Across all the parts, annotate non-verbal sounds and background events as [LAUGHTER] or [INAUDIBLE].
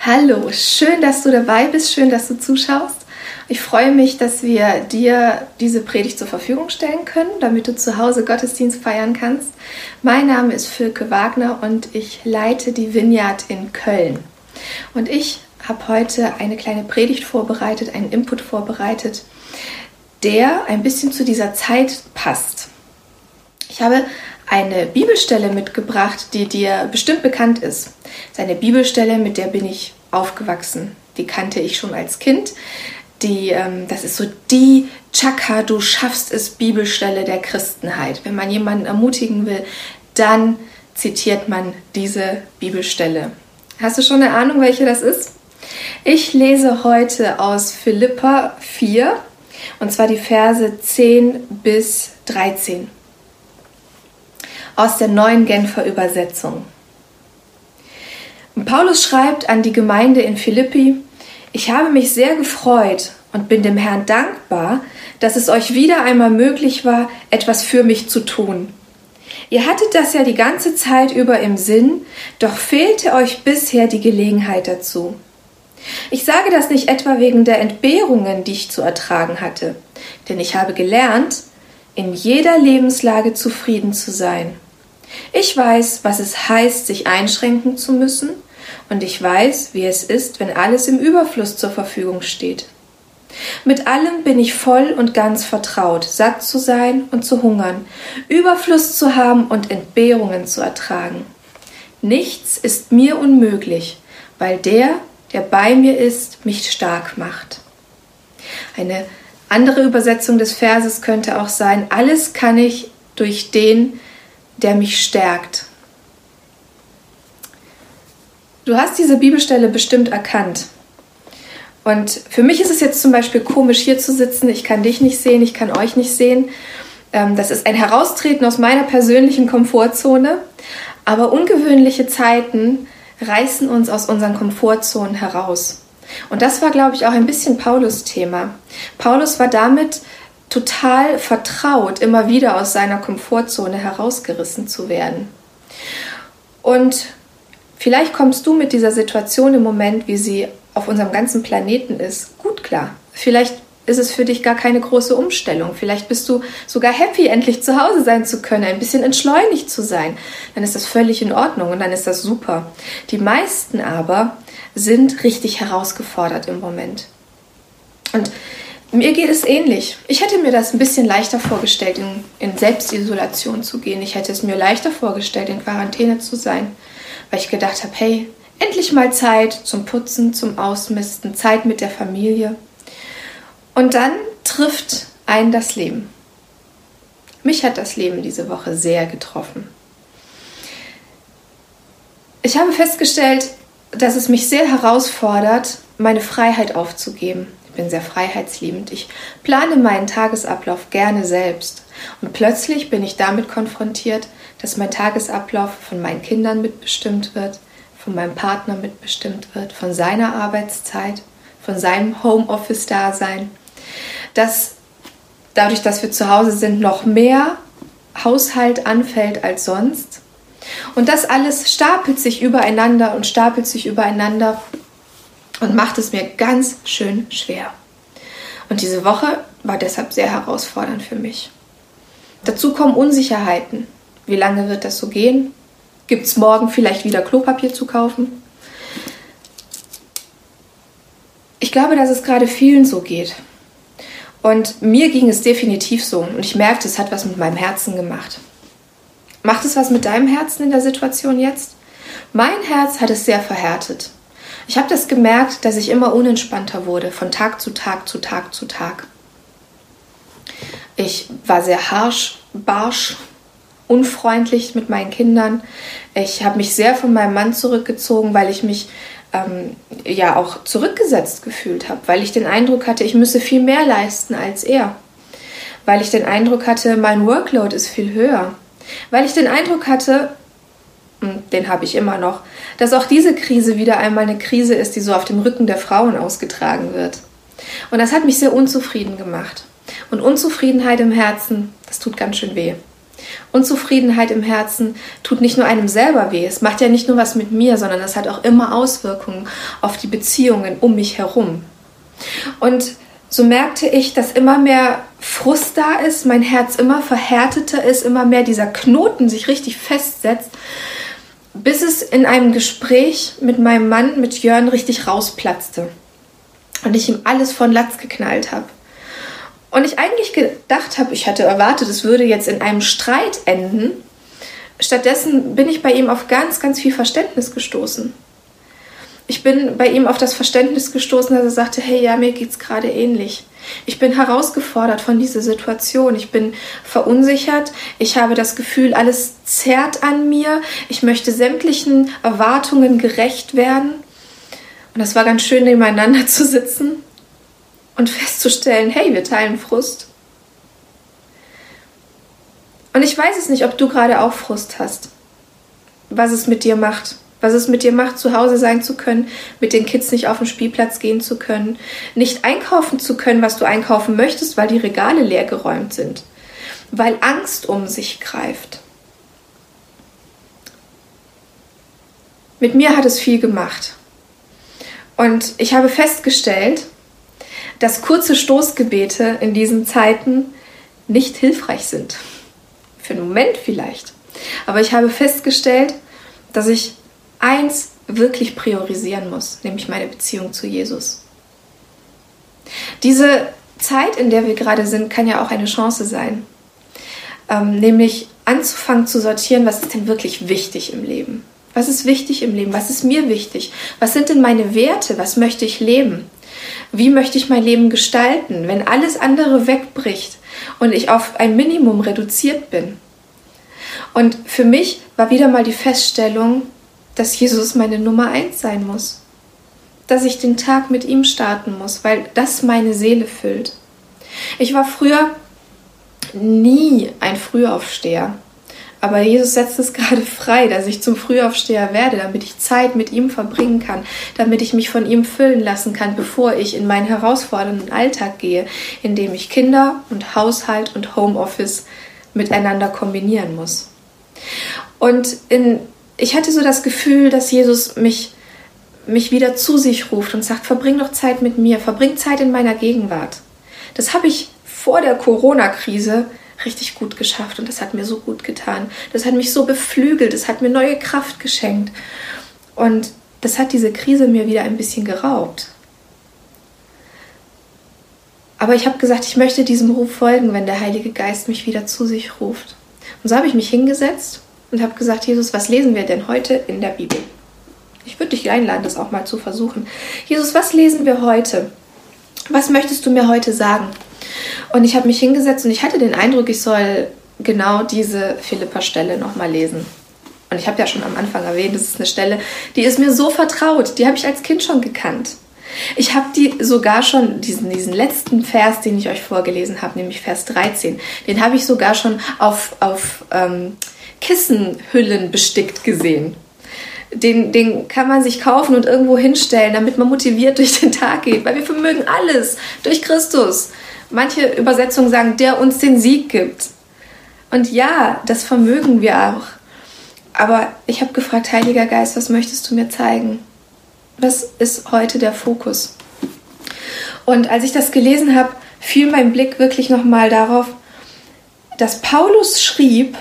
Hallo, schön, dass du dabei bist, schön, dass du zuschaust. Ich freue mich, dass wir dir diese Predigt zur Verfügung stellen können, damit du zu Hause Gottesdienst feiern kannst. Mein Name ist Filke Wagner und ich leite die Vineyard in Köln. Und ich habe heute eine kleine Predigt vorbereitet, einen Input vorbereitet, der ein bisschen zu dieser Zeit passt. Ich habe eine Bibelstelle mitgebracht, die dir bestimmt bekannt ist. Das ist eine Bibelstelle, mit der bin ich aufgewachsen. Die kannte ich schon als Kind. Die, ähm, das ist so die Chaka, du schaffst es Bibelstelle der Christenheit. Wenn man jemanden ermutigen will, dann zitiert man diese Bibelstelle. Hast du schon eine Ahnung, welche das ist? Ich lese heute aus Philippa 4 und zwar die Verse 10 bis 13 aus der neuen Genfer Übersetzung. Paulus schreibt an die Gemeinde in Philippi, ich habe mich sehr gefreut und bin dem Herrn dankbar, dass es euch wieder einmal möglich war, etwas für mich zu tun. Ihr hattet das ja die ganze Zeit über im Sinn, doch fehlte euch bisher die Gelegenheit dazu. Ich sage das nicht etwa wegen der Entbehrungen, die ich zu ertragen hatte, denn ich habe gelernt, in jeder Lebenslage zufrieden zu sein. Ich weiß, was es heißt, sich einschränken zu müssen, und ich weiß, wie es ist, wenn alles im Überfluss zur Verfügung steht. Mit allem bin ich voll und ganz vertraut, satt zu sein und zu hungern, Überfluss zu haben und Entbehrungen zu ertragen. Nichts ist mir unmöglich, weil der, der bei mir ist, mich stark macht. Eine andere Übersetzung des Verses könnte auch sein, alles kann ich durch den, der mich stärkt. Du hast diese Bibelstelle bestimmt erkannt. Und für mich ist es jetzt zum Beispiel komisch, hier zu sitzen. Ich kann dich nicht sehen, ich kann euch nicht sehen. Ähm, das ist ein Heraustreten aus meiner persönlichen Komfortzone. Aber ungewöhnliche Zeiten reißen uns aus unseren Komfortzonen heraus. Und das war, glaube ich, auch ein bisschen Paulus Thema. Paulus war damit total vertraut, immer wieder aus seiner Komfortzone herausgerissen zu werden. Und vielleicht kommst du mit dieser Situation im Moment, wie sie auf unserem ganzen Planeten ist, gut klar. Vielleicht ist es für dich gar keine große Umstellung. Vielleicht bist du sogar happy, endlich zu Hause sein zu können, ein bisschen entschleunigt zu sein. Dann ist das völlig in Ordnung und dann ist das super. Die meisten aber sind richtig herausgefordert im Moment. Und mir geht es ähnlich. Ich hätte mir das ein bisschen leichter vorgestellt, in, in, Selbstisolation zu gehen. Ich hätte es mir leichter vorgestellt, in Quarantäne zu sein, weil ich gedacht habe, hey, endlich mal Zeit zum Putzen, zum Ausmisten, Zeit mit der Familie. Und dann trifft einen das Leben. Mich hat das Leben diese Woche sehr getroffen. Ich habe festgestellt, dass es mich sehr herausfordert, meine Freiheit aufzugeben bin sehr freiheitsliebend. Ich plane meinen Tagesablauf gerne selbst. Und plötzlich bin ich damit konfrontiert, dass mein Tagesablauf von meinen Kindern mitbestimmt wird, von meinem Partner mitbestimmt wird, von seiner Arbeitszeit, von seinem Homeoffice-Dasein. Dass dadurch, dass wir zu Hause sind, noch mehr Haushalt anfällt als sonst. Und das alles stapelt sich übereinander und stapelt sich übereinander und macht es mir ganz schön schwer. Und diese Woche war deshalb sehr herausfordernd für mich. Dazu kommen Unsicherheiten. Wie lange wird das so gehen? Gibt es morgen vielleicht wieder Klopapier zu kaufen? Ich glaube, dass es gerade vielen so geht. Und mir ging es definitiv so. Und ich merkte, es hat was mit meinem Herzen gemacht. Macht es was mit deinem Herzen in der Situation jetzt? Mein Herz hat es sehr verhärtet. Ich habe das gemerkt, dass ich immer unentspannter wurde, von Tag zu Tag zu Tag zu Tag. Ich war sehr harsch, barsch, unfreundlich mit meinen Kindern. Ich habe mich sehr von meinem Mann zurückgezogen, weil ich mich ähm, ja auch zurückgesetzt gefühlt habe, weil ich den Eindruck hatte, ich müsse viel mehr leisten als er. Weil ich den Eindruck hatte, mein Workload ist viel höher. Weil ich den Eindruck hatte, den habe ich immer noch, dass auch diese Krise wieder einmal eine Krise ist, die so auf dem Rücken der Frauen ausgetragen wird. Und das hat mich sehr unzufrieden gemacht. Und Unzufriedenheit im Herzen, das tut ganz schön weh. Unzufriedenheit im Herzen tut nicht nur einem selber weh. Es macht ja nicht nur was mit mir, sondern es hat auch immer Auswirkungen auf die Beziehungen um mich herum. Und so merkte ich, dass immer mehr Frust da ist, mein Herz immer verhärteter ist, immer mehr dieser Knoten sich richtig festsetzt, bis es in einem Gespräch mit meinem Mann, mit Jörn, richtig rausplatzte. Und ich ihm alles von Latz geknallt habe. Und ich eigentlich gedacht habe, ich hatte erwartet, es würde jetzt in einem Streit enden. Stattdessen bin ich bei ihm auf ganz, ganz viel Verständnis gestoßen ich bin bei ihm auf das Verständnis gestoßen, dass er sagte, hey, ja, mir geht's gerade ähnlich. Ich bin herausgefordert von dieser Situation. Ich bin verunsichert. Ich habe das Gefühl, alles zerrt an mir. Ich möchte sämtlichen Erwartungen gerecht werden. Und das war ganz schön, nebeneinander [LAUGHS] zu sitzen und festzustellen, hey, wir teilen Frust. Und ich weiß es nicht, ob du gerade auch Frust hast, was es mit dir macht was es mit dir macht, zu Hause sein zu können, mit den Kids nicht auf den Spielplatz gehen zu können, nicht einkaufen zu können, was du einkaufen möchtest, weil die Regale leer geräumt sind, weil Angst um sich greift. Mit mir hat es viel gemacht. Und ich habe festgestellt, dass kurze Stoßgebete in diesen Zeiten nicht hilfreich sind. Für einen Moment vielleicht. Aber ich habe festgestellt, dass ich eins wirklich priorisieren muss, nämlich meine Beziehung zu Jesus. Diese Zeit, in der wir gerade sind, kann ja auch eine Chance sein, ähm, nämlich anzufangen zu sortieren, was ist denn wirklich wichtig im Leben. Was ist wichtig im Leben? Was ist mir wichtig? Was sind denn meine Werte? Was möchte ich leben? Wie möchte ich mein Leben gestalten, wenn alles andere wegbricht und ich auf ein Minimum reduziert bin? Und für mich war wieder mal die Feststellung, dass Jesus meine Nummer eins sein muss. Dass ich den Tag mit ihm starten muss, weil das meine Seele füllt. Ich war früher nie ein Frühaufsteher. Aber Jesus setzt es [LAUGHS] gerade frei, dass ich zum Frühaufsteher werde, damit ich Zeit mit ihm verbringen kann, damit ich mich von ihm füllen lassen kann, bevor ich in meinen herausfordernden Alltag gehe, in dem ich Kinder und Haushalt und Homeoffice miteinander kombinieren muss. Und in ich hatte so das Gefühl, dass Jesus mich, mich wieder zu sich ruft und sagt, verbring doch Zeit mit mir, verbring Zeit in meiner Gegenwart. Das habe ich vor der Corona-Krise richtig gut geschafft und das hat mir so gut getan. Das hat mich so beflügelt, das hat mir neue Kraft geschenkt. Und das hat diese Krise mir wieder ein bisschen geraubt. Aber ich habe gesagt, ich möchte diesem Ruf folgen, wenn der Heilige Geist mich wieder zu sich ruft. Und so habe ich mich hingesetzt und habe gesagt, Jesus, was lesen wir denn heute in der Bibel? Ich würde dich einladen, das auch mal zu versuchen. Jesus, was lesen wir heute? Was möchtest du mir heute sagen? Und ich habe mich hingesetzt und ich hatte den Eindruck, ich soll genau diese Philippa-Stelle nochmal lesen. Und ich habe ja schon am Anfang erwähnt, das ist eine Stelle, die ist mir so vertraut. Die habe ich als Kind schon gekannt. Ich habe die sogar schon, diesen, diesen letzten Vers, den ich euch vorgelesen habe, nämlich Vers 13, den habe ich sogar schon auf, auf ähm, Kissenhüllen bestickt gesehen. Den, den kann man sich kaufen und irgendwo hinstellen, damit man motiviert [LAUGHS] durch den Tag geht, weil wir vermögen alles durch Christus. Manche Übersetzungen sagen, der uns den Sieg gibt. Und ja, das vermögen wir auch. Aber ich habe gefragt, Heiliger Geist, was möchtest du mir zeigen? Was ist heute der Fokus? Und als ich das gelesen habe, fiel mein Blick wirklich nochmal darauf, dass Paulus schrieb,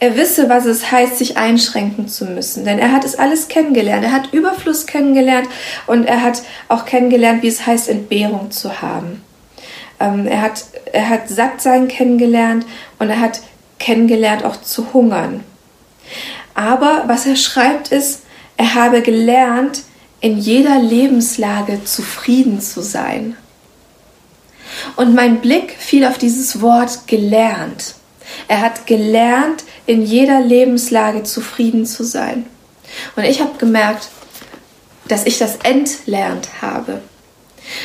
er wisse, was es heißt, sich einschränken zu müssen. Denn er hat es alles kennengelernt. Er hat Überfluss kennengelernt und er hat auch kennengelernt, wie es heißt, Entbehrung zu haben. Ähm, er, hat, er hat Sattsein kennengelernt und er hat kennengelernt, auch zu hungern. Aber was er schreibt ist, er habe gelernt, in jeder Lebenslage zufrieden zu sein. Und mein Blick fiel auf dieses Wort gelernt. Er hat gelernt, in jeder Lebenslage zufrieden zu sein. Und ich habe gemerkt, dass ich das entlernt habe.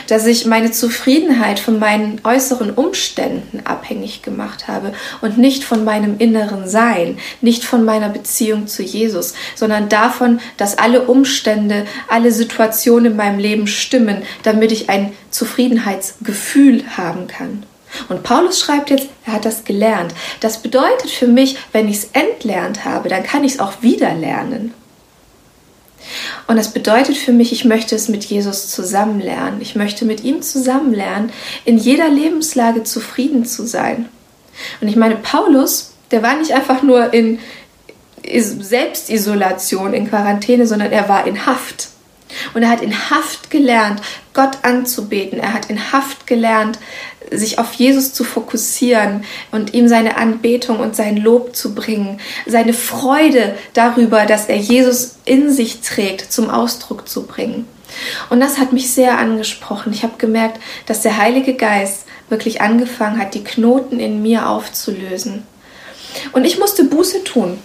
Dass ich meine Zufriedenheit von meinen äußeren Umständen abhängig gemacht habe und nicht von meinem inneren Sein, nicht von meiner Beziehung zu Jesus, sondern davon, dass alle Umstände, alle Situationen in meinem Leben stimmen, damit ich ein Zufriedenheitsgefühl haben kann. Und Paulus schreibt jetzt, er hat das gelernt. Das bedeutet für mich, wenn ich es entlernt habe, dann kann ich es auch wieder lernen. Und das bedeutet für mich, ich möchte es mit Jesus zusammen lernen. Ich möchte mit ihm zusammen lernen, in jeder Lebenslage zufrieden zu sein. Und ich meine, Paulus, der war nicht einfach nur in Selbstisolation, in Quarantäne, sondern er war in Haft. Und er hat in Haft gelernt, Gott anzubeten. Er hat in Haft gelernt, sich auf Jesus zu fokussieren und ihm seine Anbetung und sein Lob zu bringen, seine Freude darüber, dass er Jesus in sich trägt, zum Ausdruck zu bringen. Und das hat mich sehr angesprochen. Ich habe gemerkt, dass der Heilige Geist wirklich angefangen hat, die Knoten in mir aufzulösen. Und ich musste Buße tun.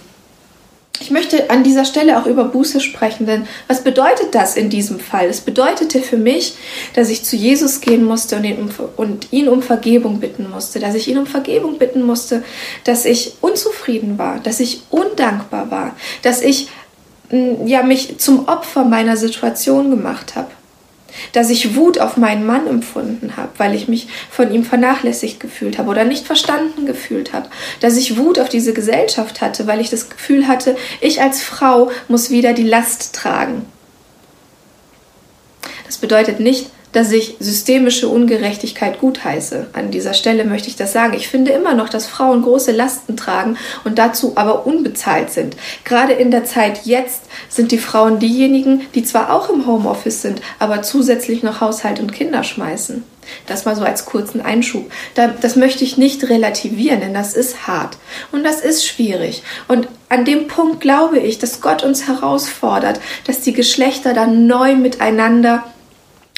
Ich möchte an dieser Stelle auch über Buße sprechen, denn was bedeutet das in diesem Fall? Es bedeutete für mich, dass ich zu Jesus gehen musste und ihn, um, und ihn um Vergebung bitten musste, dass ich ihn um Vergebung bitten musste, dass ich unzufrieden war, dass ich undankbar war, dass ich ja mich zum Opfer meiner Situation gemacht habe dass ich Wut auf meinen Mann empfunden habe, weil ich mich von ihm vernachlässigt gefühlt habe oder nicht verstanden gefühlt habe, dass ich Wut auf diese Gesellschaft hatte, weil ich das Gefühl hatte, ich als Frau muss wieder die Last tragen. Das bedeutet nicht, dass ich systemische Ungerechtigkeit gutheiße. An dieser Stelle möchte ich das sagen. Ich finde immer noch, dass Frauen große Lasten tragen und dazu aber unbezahlt sind. Gerade in der Zeit jetzt sind die Frauen diejenigen, die zwar auch im Homeoffice sind, aber zusätzlich noch Haushalt und Kinder schmeißen. Das mal so als kurzen Einschub. Das möchte ich nicht relativieren, denn das ist hart und das ist schwierig. Und an dem Punkt glaube ich, dass Gott uns herausfordert, dass die Geschlechter dann neu miteinander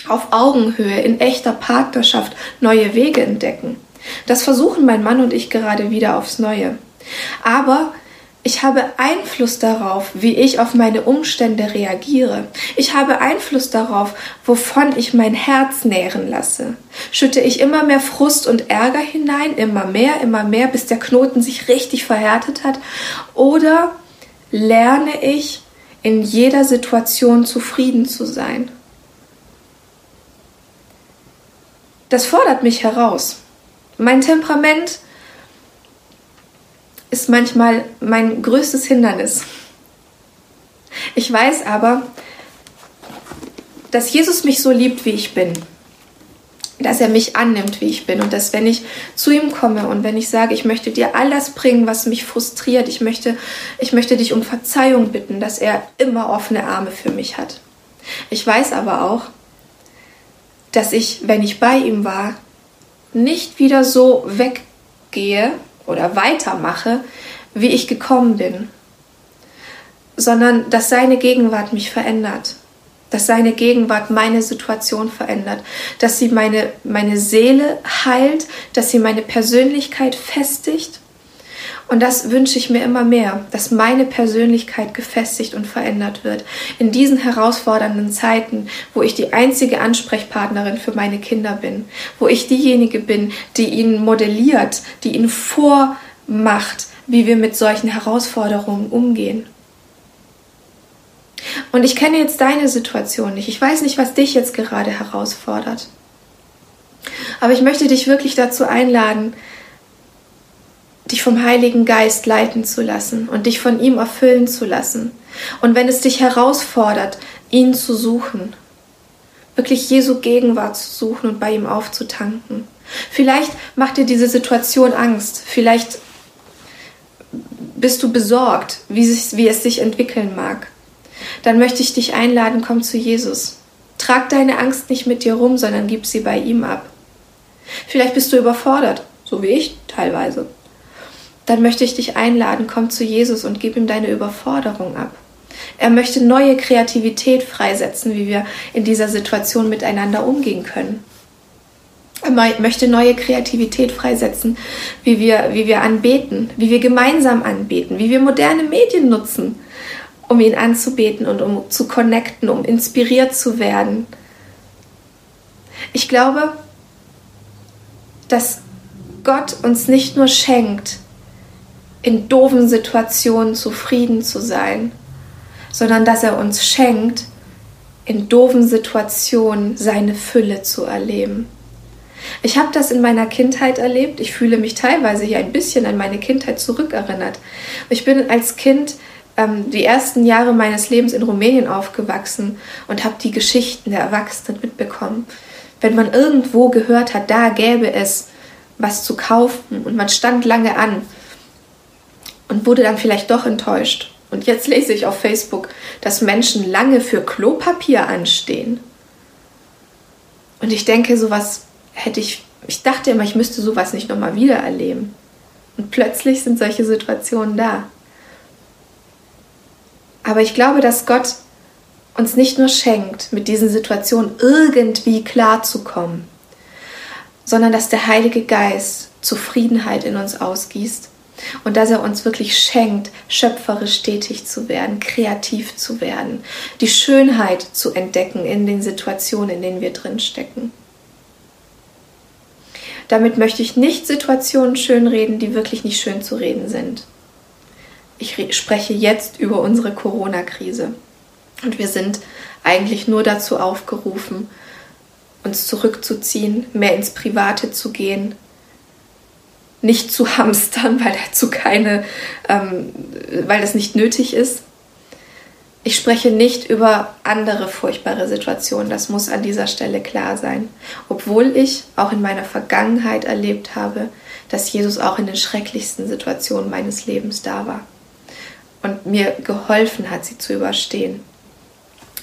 auf Augenhöhe, in echter Partnerschaft neue Wege entdecken. Das versuchen mein Mann und ich gerade wieder aufs Neue. Aber ich habe Einfluss darauf, wie ich auf meine Umstände reagiere. Ich habe Einfluss darauf, wovon ich mein Herz nähren lasse. Schütte ich immer mehr Frust und Ärger hinein, immer mehr, immer mehr, bis der Knoten sich richtig verhärtet hat? Oder lerne ich in jeder Situation zufrieden zu sein? Das fordert mich heraus. Mein Temperament ist manchmal mein größtes Hindernis. Ich weiß aber, dass Jesus mich so liebt, wie ich bin. Dass er mich annimmt, wie ich bin. Und dass wenn ich zu ihm komme und wenn ich sage, ich möchte dir all das bringen, was mich frustriert, ich möchte, ich möchte dich um Verzeihung bitten, dass er immer offene Arme für mich hat. Ich weiß aber auch, dass ich, wenn ich bei ihm war, nicht wieder so weggehe oder weitermache, wie ich gekommen bin, sondern dass seine Gegenwart mich verändert, dass seine Gegenwart meine Situation verändert, dass sie meine, meine Seele heilt, dass sie meine Persönlichkeit festigt und das wünsche ich mir immer mehr, dass meine Persönlichkeit gefestigt und verändert wird. In diesen herausfordernden Zeiten, wo ich die einzige Ansprechpartnerin für meine Kinder bin, wo ich diejenige bin, die ihnen modelliert, die ihnen vormacht, wie wir mit solchen Herausforderungen umgehen. Und ich kenne jetzt deine Situation nicht. Ich weiß nicht, was dich jetzt gerade herausfordert. Aber ich möchte dich wirklich dazu einladen, dich vom Heiligen Geist leiten zu lassen und dich von ihm erfüllen zu lassen. Und wenn es dich herausfordert, ihn zu suchen, wirklich Jesu Gegenwart zu suchen und bei ihm aufzutanken. Vielleicht macht dir diese Situation Angst, vielleicht bist du besorgt, wie, sich, wie es sich entwickeln mag. Dann möchte ich dich einladen, komm zu Jesus. Trag deine Angst nicht mit dir rum, sondern gib sie bei ihm ab. Vielleicht bist du überfordert, so wie ich teilweise dann möchte ich dich einladen, komm zu Jesus und gib ihm deine Überforderung ab. Er möchte neue Kreativität freisetzen, wie wir in dieser Situation miteinander umgehen können. Er möchte neue Kreativität freisetzen, wie wir, wie wir anbeten, wie wir gemeinsam anbeten, wie wir moderne Medien nutzen, um ihn anzubeten und um zu connecten, um inspiriert zu werden. Ich glaube, dass Gott uns nicht nur schenkt, in doofen Situationen zufrieden zu sein, sondern dass er uns schenkt, in doofen Situationen seine Fülle zu erleben. Ich habe das in meiner Kindheit erlebt. Ich fühle mich teilweise hier ein bisschen an meine Kindheit zurückerinnert. Ich bin als Kind ähm, die ersten Jahre meines Lebens in Rumänien aufgewachsen und habe die Geschichten der Erwachsenen mitbekommen. Wenn man irgendwo gehört hat, da gäbe es was zu kaufen und man stand lange an und wurde dann vielleicht doch enttäuscht. Und jetzt lese ich auf Facebook, dass Menschen lange für Klopapier anstehen. Und ich denke, sowas hätte ich, ich dachte immer, ich müsste sowas nicht nochmal wieder erleben. Und plötzlich sind solche Situationen da. Aber ich glaube, dass Gott uns nicht nur schenkt, mit diesen Situationen irgendwie klarzukommen, sondern dass der Heilige Geist Zufriedenheit in uns ausgießt und dass er uns wirklich schenkt, schöpferisch tätig zu werden, kreativ zu werden, die Schönheit zu entdecken in den Situationen, in denen wir drin stecken. Damit möchte ich nicht Situationen schönreden, die wirklich nicht schön zu reden sind. Ich spreche jetzt über unsere Corona-Krise. Und wir sind eigentlich nur dazu aufgerufen, uns zurückzuziehen, mehr ins Private zu gehen, nicht zu hamstern, [LAUGHS] weil dazu keine, ähm, weil das nicht nötig ist. Ich spreche nicht über andere furchtbare Situationen, das muss an dieser Stelle klar sein. Obwohl ich auch in meiner Vergangenheit erlebt habe, dass Jesus auch in den schrecklichsten Situationen meines Lebens da war und mir geholfen hat, sie zu überstehen.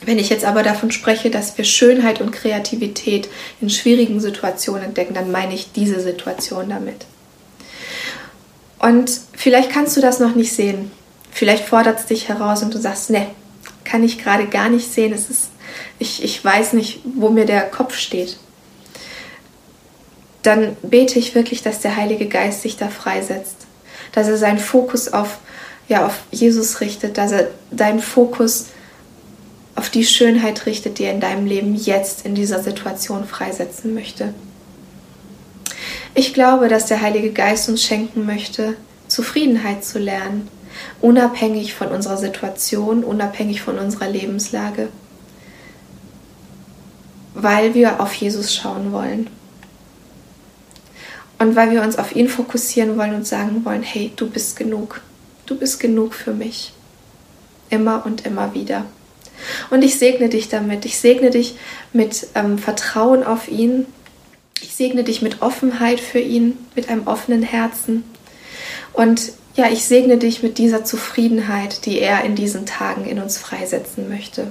Wenn ich jetzt aber davon spreche, dass wir Schönheit und Kreativität in schwierigen Situationen entdecken, dann meine ich diese Situation damit. Und vielleicht kannst du das noch nicht sehen. Vielleicht fordert es dich heraus und du sagst, ne, kann ich gerade gar nicht sehen. Es ist, ich, ich weiß nicht, wo mir der Kopf steht. Dann bete ich wirklich, dass der Heilige Geist sich da freisetzt. Dass er seinen Fokus auf, ja, auf Jesus richtet, dass er deinen Fokus auf die Schönheit richtet, die er in deinem Leben jetzt in dieser Situation freisetzen möchte. Ich glaube, dass der Heilige Geist uns schenken möchte, Zufriedenheit zu lernen, unabhängig von unserer Situation, unabhängig von unserer Lebenslage, weil wir auf Jesus schauen wollen. Und weil wir uns auf ihn fokussieren wollen und sagen wollen, hey, du bist genug, du bist genug für mich. Immer und immer wieder. Und ich segne dich damit. Ich segne dich mit ähm, Vertrauen auf ihn, ich segne dich mit Offenheit für ihn, mit einem offenen Herzen. Und ja, ich segne dich mit dieser Zufriedenheit, die er in diesen Tagen in uns freisetzen möchte.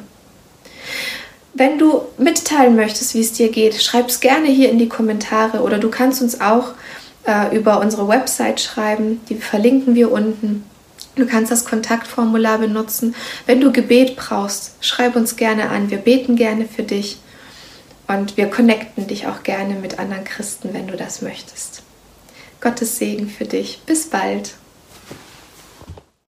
Wenn du mitteilen möchtest, wie es dir geht, schreib es gerne hier in die Kommentare oder du kannst uns auch äh, über unsere Website schreiben, die verlinken wir unten. Du kannst das Kontaktformular benutzen. Wenn du Gebet brauchst, schreib uns gerne an. Wir beten gerne für dich. Und wir connecten dich auch gerne mit anderen Christen, wenn du das möchtest. Gottes Segen für dich. Bis bald.